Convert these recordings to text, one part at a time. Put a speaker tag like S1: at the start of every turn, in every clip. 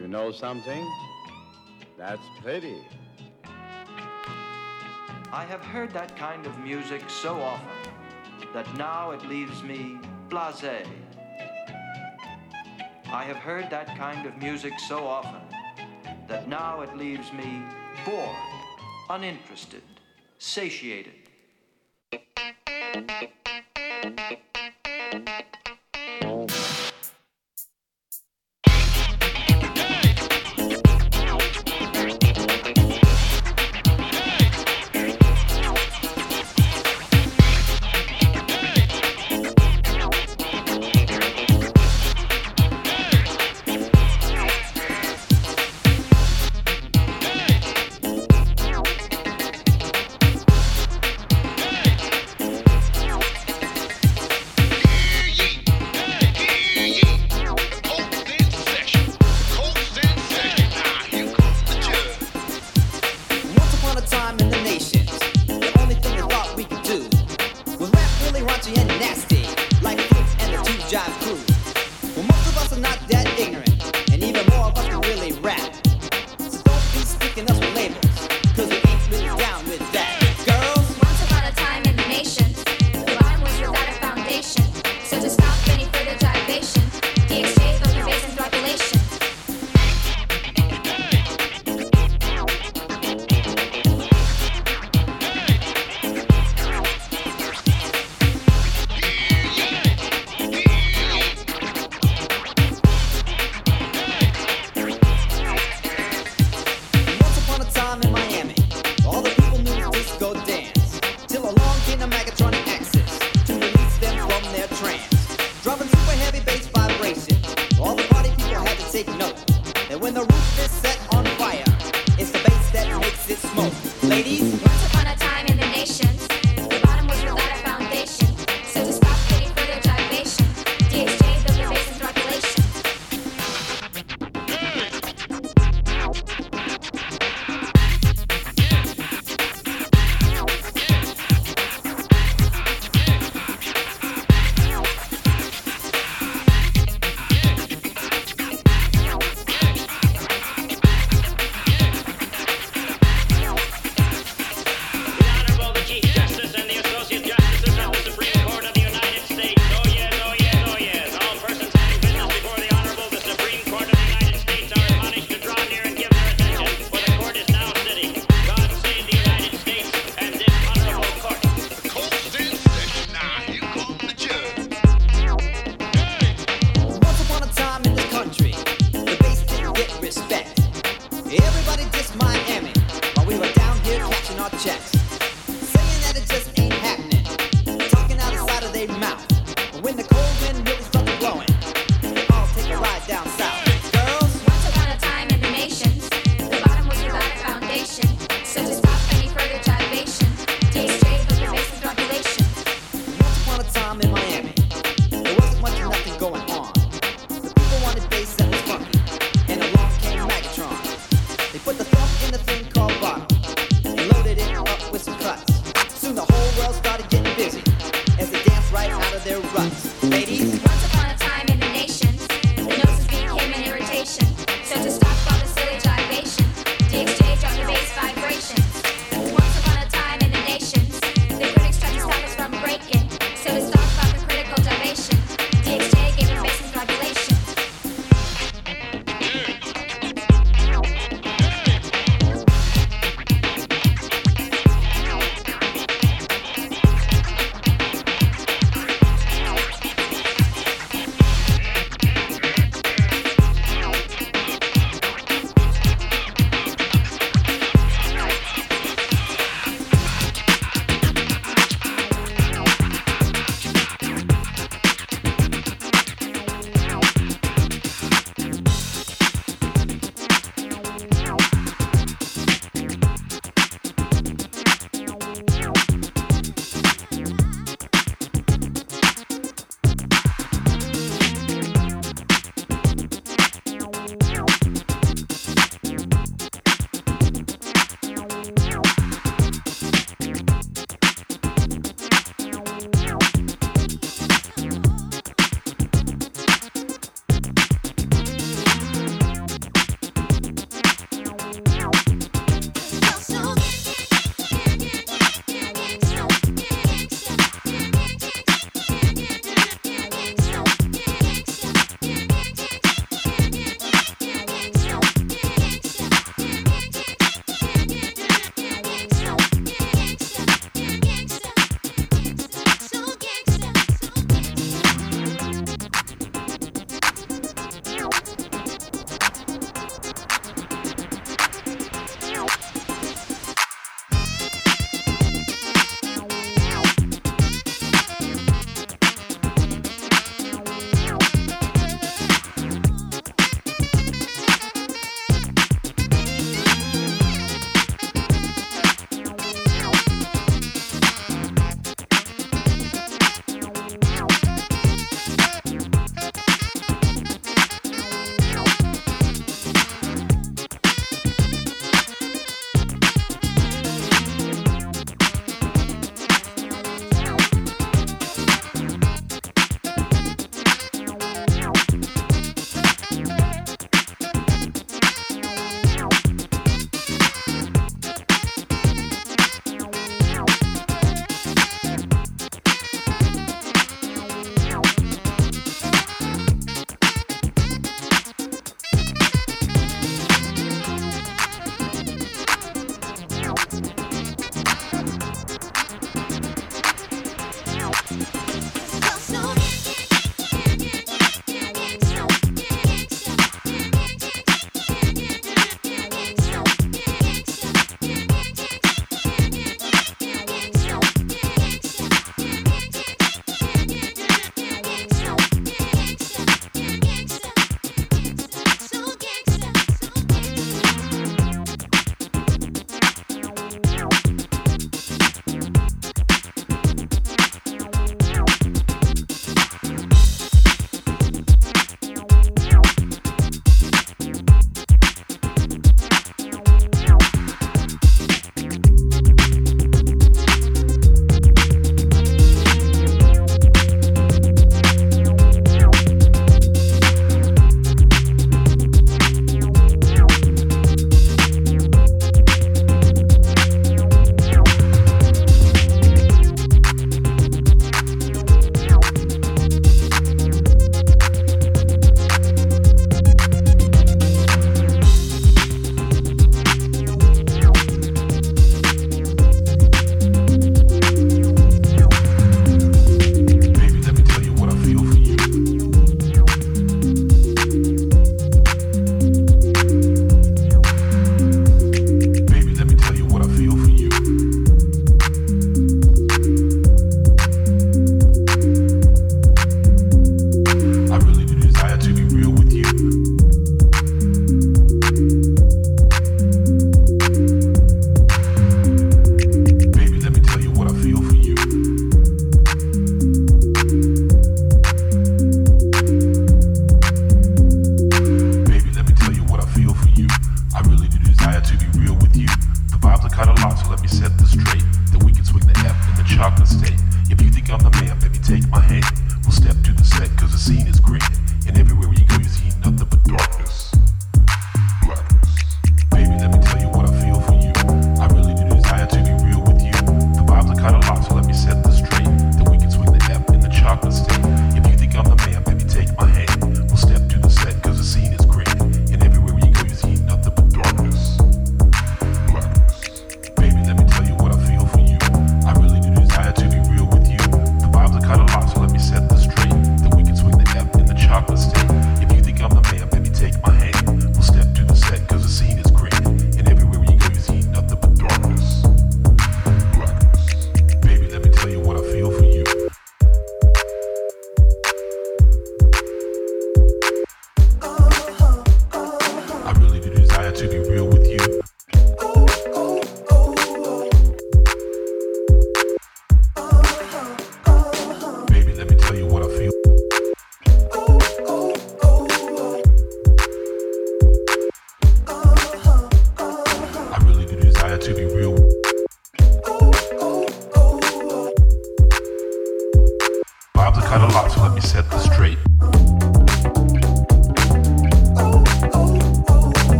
S1: You know something? That's pity.
S2: I have heard that kind of music so often that now it leaves me blasé. I have heard that kind of music so often that now it leaves me bored, uninterested, satiated.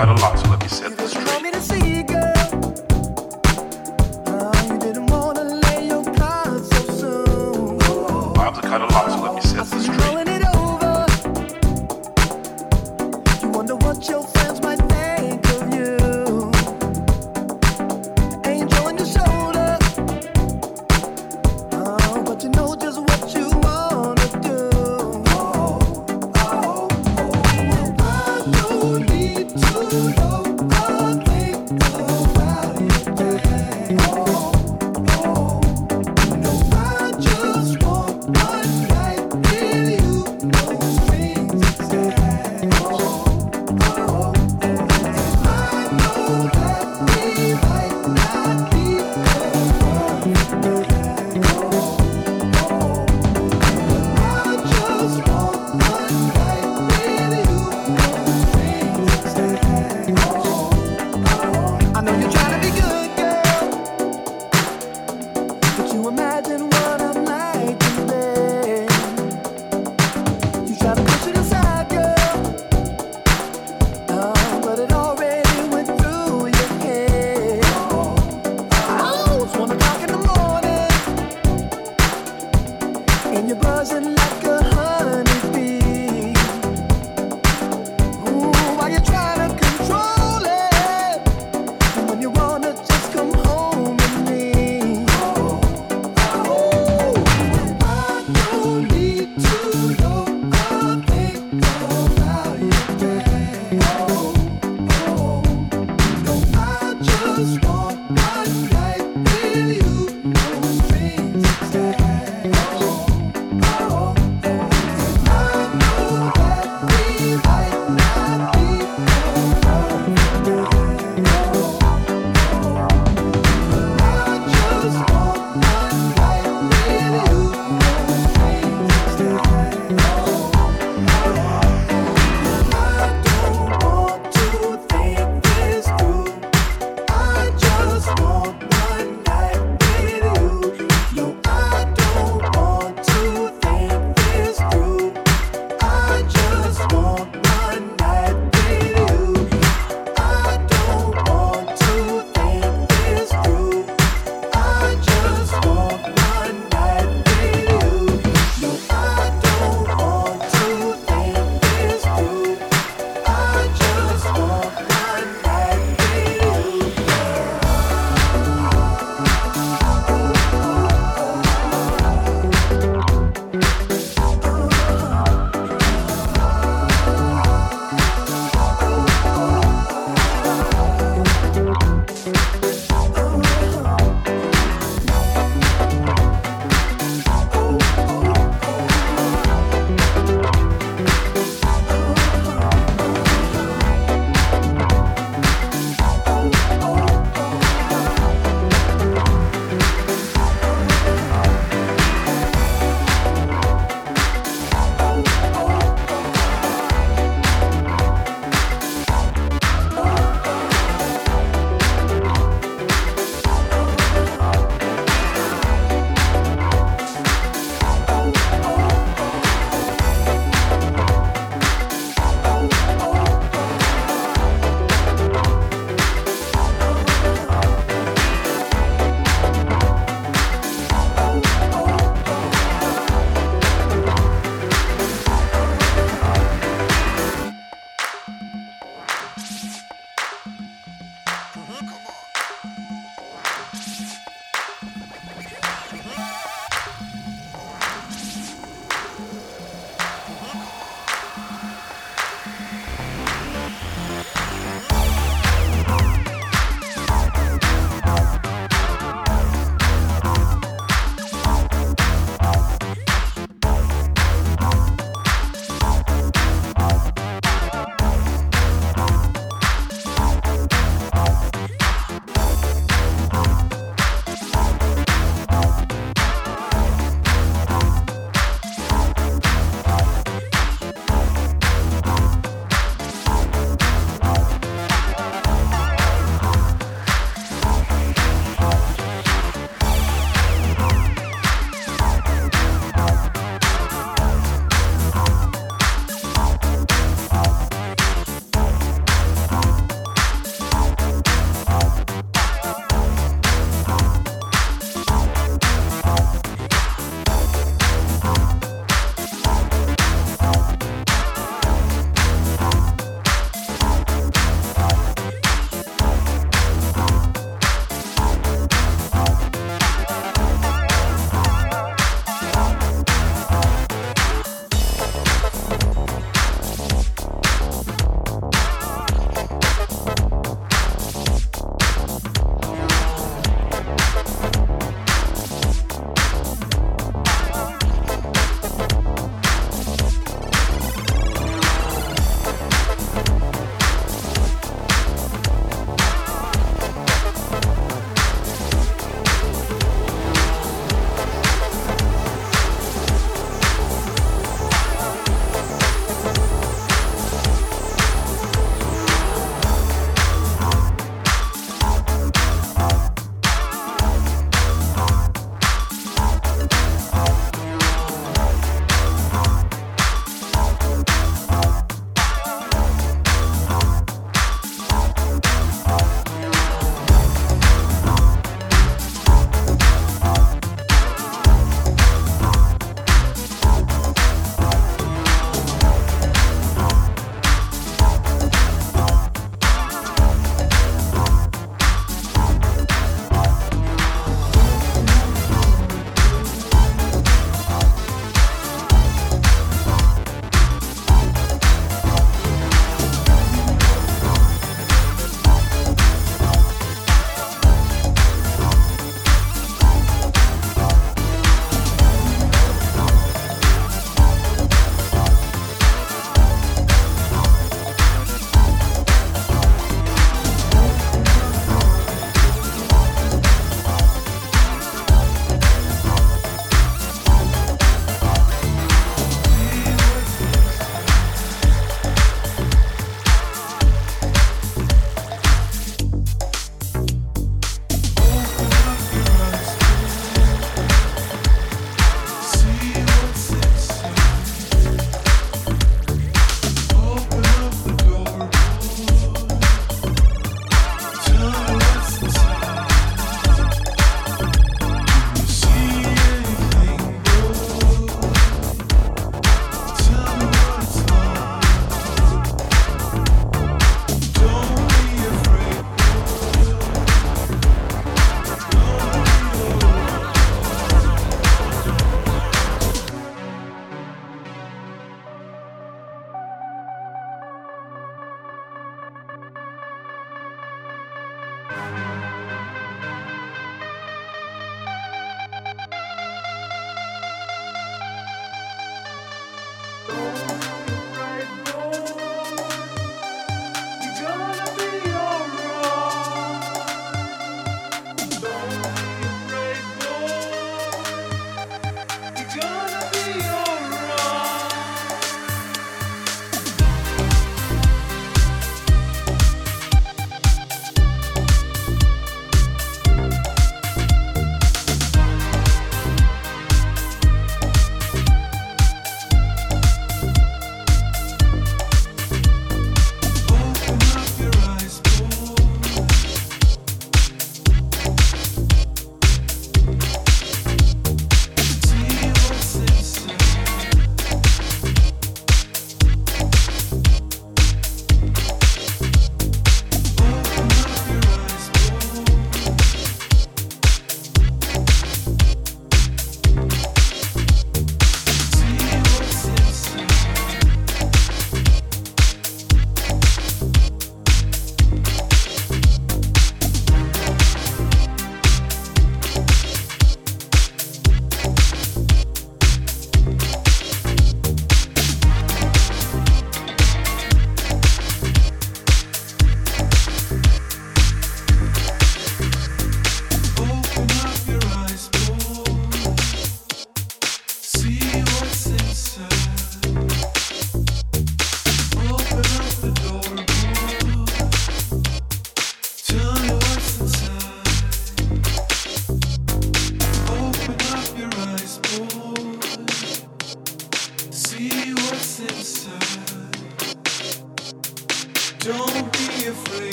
S3: Kind of locked, so let me set